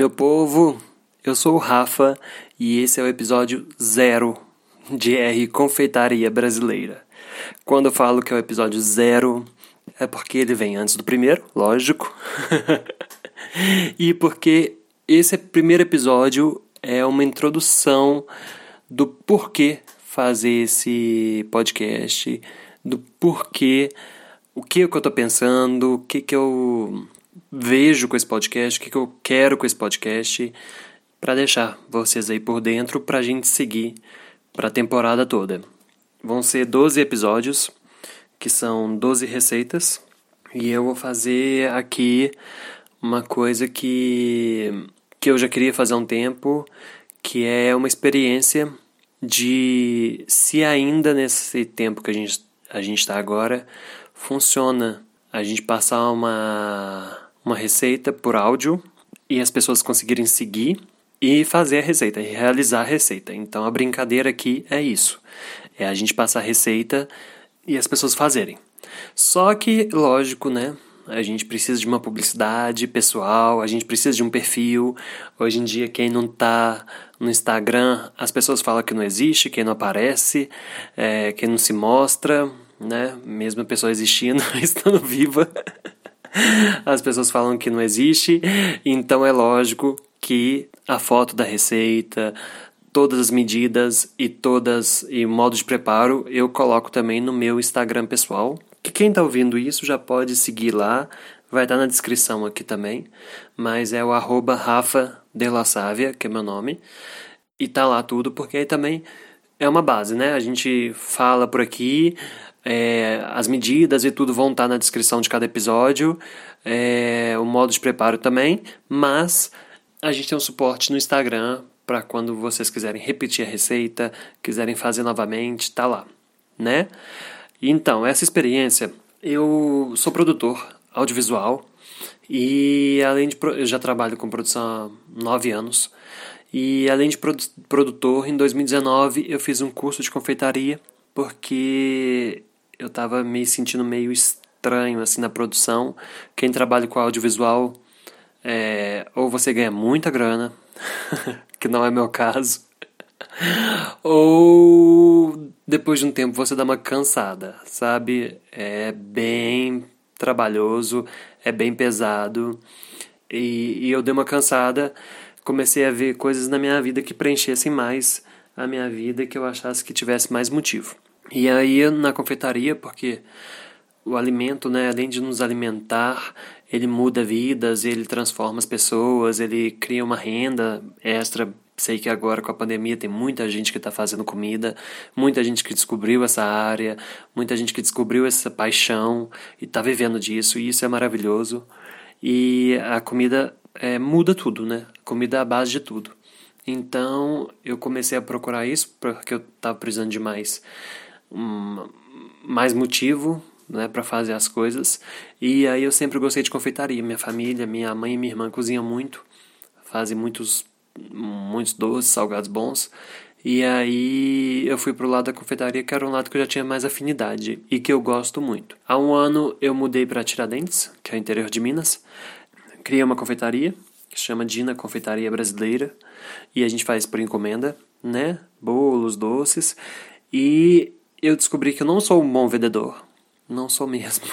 meu povo! Eu sou o Rafa e esse é o episódio zero de R Confeitaria Brasileira. Quando eu falo que é o episódio zero, é porque ele vem antes do primeiro, lógico. e porque esse primeiro episódio é uma introdução do porquê fazer esse podcast, do porquê, o que, é que eu tô pensando, o que, que eu vejo com esse podcast, o que, que eu quero com esse podcast, para deixar vocês aí por dentro para a gente seguir para a temporada toda. Vão ser 12 episódios, que são 12 receitas, e eu vou fazer aqui uma coisa que, que eu já queria fazer há um tempo, que é uma experiência de se ainda nesse tempo que a gente a gente está agora funciona a gente passar uma uma receita por áudio e as pessoas conseguirem seguir e fazer a receita, e realizar a receita. Então a brincadeira aqui é isso: é a gente passar a receita e as pessoas fazerem. Só que, lógico, né? A gente precisa de uma publicidade pessoal, a gente precisa de um perfil. Hoje em dia, quem não tá no Instagram, as pessoas falam que não existe, quem não aparece, é, quem não se mostra, né? Mesmo a pessoa existindo, estando viva. As pessoas falam que não existe, então é lógico que a foto da receita, todas as medidas e todas e modo de preparo eu coloco também no meu Instagram pessoal. Que quem está ouvindo isso já pode seguir lá, vai estar tá na descrição aqui também, mas é o arroba Rafa de La Sávia, que é meu nome, e tá lá tudo, porque aí também é uma base, né? A gente fala por aqui, é, as medidas e tudo vão estar na descrição de cada episódio, é, o modo de preparo também, mas a gente tem um suporte no Instagram para quando vocês quiserem repetir a receita, quiserem fazer novamente, tá lá, né? Então, essa experiência, eu sou produtor audiovisual e além de eu já trabalho com produção há nove anos e além de produ produtor, em 2019 eu fiz um curso de confeitaria porque eu estava me sentindo meio estranho assim na produção. Quem trabalha com audiovisual, é, ou você ganha muita grana, que não é meu caso, ou depois de um tempo você dá uma cansada, sabe? É bem trabalhoso, é bem pesado. E, e eu dei uma cansada, comecei a ver coisas na minha vida que preenchessem mais a minha vida, que eu achasse que tivesse mais motivo. E aí na confeitaria, porque o alimento, né, além de nos alimentar, ele muda vidas, ele transforma as pessoas, ele cria uma renda extra. Sei que agora com a pandemia tem muita gente que está fazendo comida, muita gente que descobriu essa área, muita gente que descobriu essa paixão e está vivendo disso, e isso é maravilhoso. E a comida é, muda tudo, né? A comida é a base de tudo. Então eu comecei a procurar isso porque eu estava precisando de mais mais motivo né, para fazer as coisas. E aí eu sempre gostei de confeitaria. Minha família, minha mãe e minha irmã cozinham muito, fazem muitos, muitos doces, salgados bons. E aí eu fui pro lado da confeitaria, que era um lado que eu já tinha mais afinidade e que eu gosto muito. Há um ano eu mudei para Tiradentes, que é o interior de Minas. Criei uma confeitaria, que se chama Dina Confeitaria Brasileira, e a gente faz por encomenda, né? Bolos, doces. E eu descobri que eu não sou um bom vendedor. Não sou mesmo.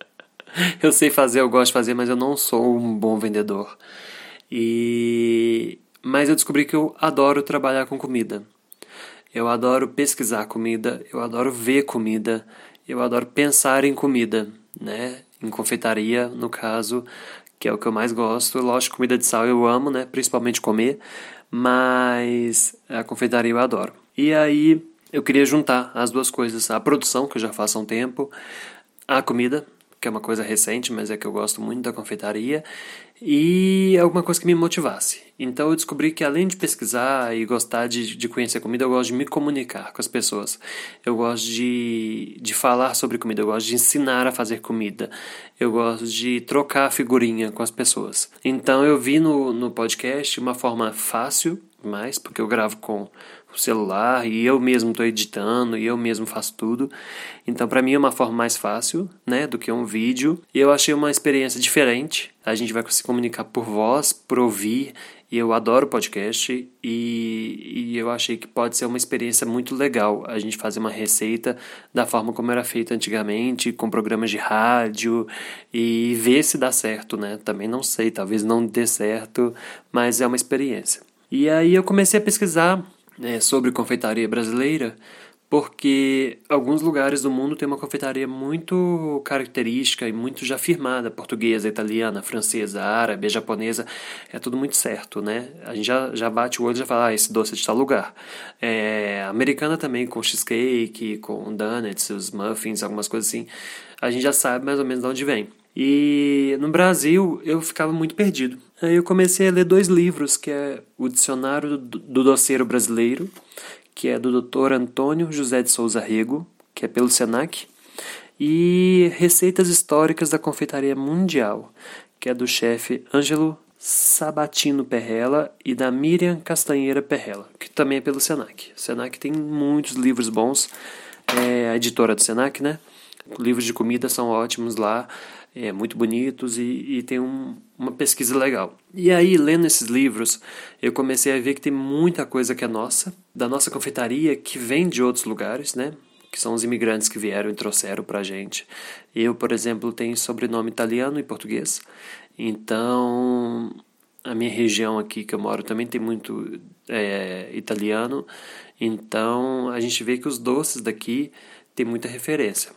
eu sei fazer, eu gosto de fazer, mas eu não sou um bom vendedor. E mas eu descobri que eu adoro trabalhar com comida. Eu adoro pesquisar comida, eu adoro ver comida, eu adoro pensar em comida, né? Em confeitaria, no caso, que é o que eu mais gosto. Lógico, comida de sal eu amo, né? Principalmente comer, mas a confeitaria eu adoro. E aí eu queria juntar as duas coisas, a produção, que eu já faço há um tempo, a comida, que é uma coisa recente, mas é que eu gosto muito da confeitaria, e alguma coisa que me motivasse. Então eu descobri que além de pesquisar e gostar de, de conhecer comida, eu gosto de me comunicar com as pessoas. Eu gosto de, de falar sobre comida, eu gosto de ensinar a fazer comida, eu gosto de trocar figurinha com as pessoas. Então eu vi no, no podcast uma forma fácil mais, porque eu gravo com o celular e eu mesmo estou editando e eu mesmo faço tudo. Então, para mim é uma forma mais fácil, né, do que um vídeo. E eu achei uma experiência diferente. A gente vai se comunicar por voz, por ouvir. E eu adoro podcast e, e eu achei que pode ser uma experiência muito legal a gente fazer uma receita da forma como era feita antigamente, com programas de rádio e ver se dá certo, né? Também não sei, talvez não dê certo, mas é uma experiência. E aí eu comecei a pesquisar né, sobre confeitaria brasileira, porque alguns lugares do mundo têm uma confeitaria muito característica e muito já firmada, portuguesa, italiana, francesa, árabe, japonesa, é tudo muito certo, né? A gente já, já bate o olho e já fala, ah, esse doce é de tal lugar. É, americana também, com cheesecake, com donuts, os muffins, algumas coisas assim, a gente já sabe mais ou menos de onde vem. E no Brasil eu ficava muito perdido. Aí eu comecei a ler dois livros, que é o Dicionário do Doceiro Brasileiro, que é do Dr. Antônio José de Souza Rego, que é pelo Senac, e Receitas Históricas da Confeitaria Mundial, que é do chefe Ângelo Sabatino Perrella e da Miriam Castanheira Perrella, que também é pelo Senac. O Senac tem muitos livros bons, é a editora do Senac, né? Livros de comida são ótimos lá é, muito bonitos e, e tem um, uma pesquisa legal. E aí, lendo esses livros, eu comecei a ver que tem muita coisa que é nossa, da nossa confeitaria, que vem de outros lugares, né? Que são os imigrantes que vieram e trouxeram pra gente. Eu, por exemplo, tenho sobrenome italiano e português, então a minha região aqui que eu moro também tem muito é, italiano, então a gente vê que os doces daqui tem muita referência.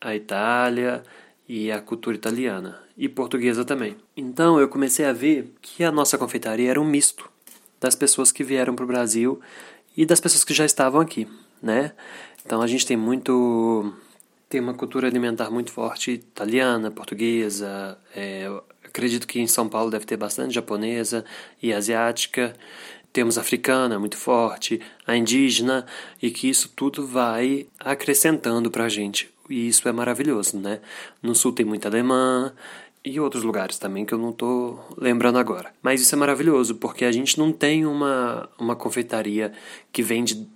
A Itália, e a cultura italiana e portuguesa também. Então eu comecei a ver que a nossa confeitaria era um misto das pessoas que vieram para o Brasil e das pessoas que já estavam aqui, né? Então a gente tem muito tem uma cultura alimentar muito forte italiana, portuguesa. É, acredito que em São Paulo deve ter bastante japonesa e asiática. Temos a africana muito forte, a indígena e que isso tudo vai acrescentando para a gente e isso é maravilhoso, né? No sul tem muita alemã e outros lugares também que eu não estou lembrando agora. Mas isso é maravilhoso porque a gente não tem uma, uma confeitaria que vem de,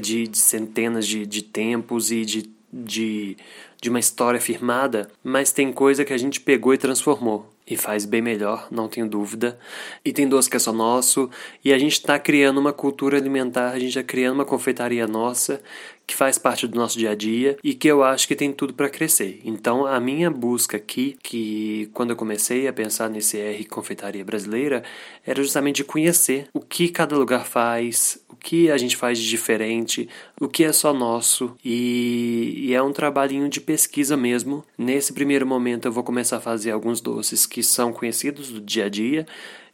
de, de centenas de, de tempos e de, de, de uma história firmada, mas tem coisa que a gente pegou e transformou e faz bem melhor, não tenho dúvida. E tem doce que é só nosso, e a gente está criando uma cultura alimentar, a gente está criando uma confeitaria nossa que faz parte do nosso dia a dia e que eu acho que tem tudo para crescer. Então, a minha busca aqui, que quando eu comecei a pensar nesse R Confeitaria Brasileira, era justamente de conhecer o que cada lugar faz, que a gente faz de diferente, o que é só nosso e, e é um trabalhinho de pesquisa mesmo. Nesse primeiro momento, eu vou começar a fazer alguns doces que são conhecidos do dia a dia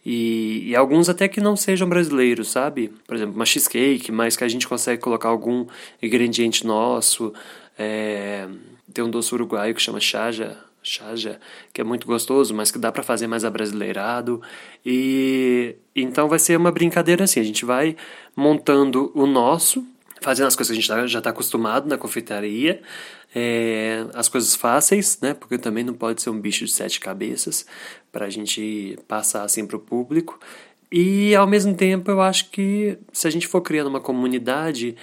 e, e, alguns até que não sejam brasileiros, sabe? Por exemplo, uma cheesecake, mas que a gente consegue colocar algum ingrediente nosso. É, tem um doce uruguaio que chama chaja, chaja, que é muito gostoso, mas que dá para fazer mais abrasileirado. E então vai ser uma brincadeira assim, a gente vai montando o nosso, fazendo as coisas que a gente já está acostumado na confeitaria, é, as coisas fáceis, né? Porque também não pode ser um bicho de sete cabeças para a gente passar assim para o público. E ao mesmo tempo eu acho que se a gente for criando uma comunidade,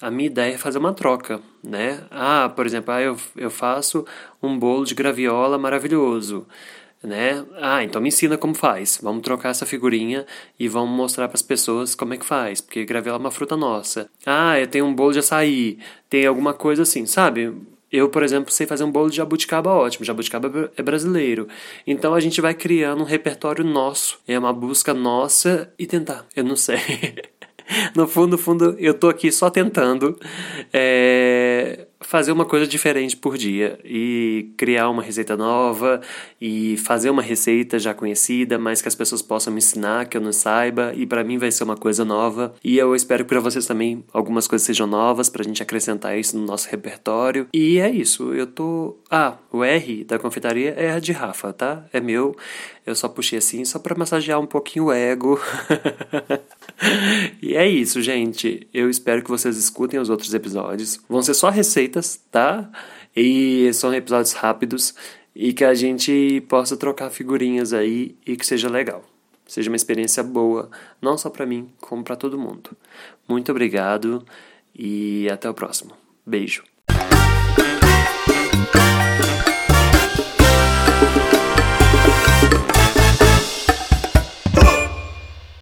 a minha ideia é fazer uma troca, né? Ah, por exemplo, ah, eu, eu faço um bolo de graviola maravilhoso né? Ah, então me ensina como faz. Vamos trocar essa figurinha e vamos mostrar para as pessoas como é que faz, porque graviola é uma fruta nossa. Ah, eu tenho um bolo de açaí, tem alguma coisa assim, sabe? Eu, por exemplo, sei fazer um bolo de jabuticaba ótimo. Jabuticaba é brasileiro. Então a gente vai criando um repertório nosso. É uma busca nossa e tentar. Eu não sei. no fundo, fundo, eu tô aqui só tentando. É fazer uma coisa diferente por dia e criar uma receita nova e fazer uma receita já conhecida, mas que as pessoas possam me ensinar, que eu não saiba, e para mim vai ser uma coisa nova. E eu espero que para vocês também algumas coisas sejam novas pra gente acrescentar isso no nosso repertório. E é isso, eu tô. Ah, o R da confeitaria é de Rafa, tá? É meu. Eu só puxei assim só para massagear um pouquinho o ego. e é isso, gente. Eu espero que vocês escutem os outros episódios. Vão ser só receitas, tá? E são episódios rápidos e que a gente possa trocar figurinhas aí e que seja legal. seja uma experiência boa, não só para mim, como para todo mundo. Muito obrigado e até o próximo. Beijo.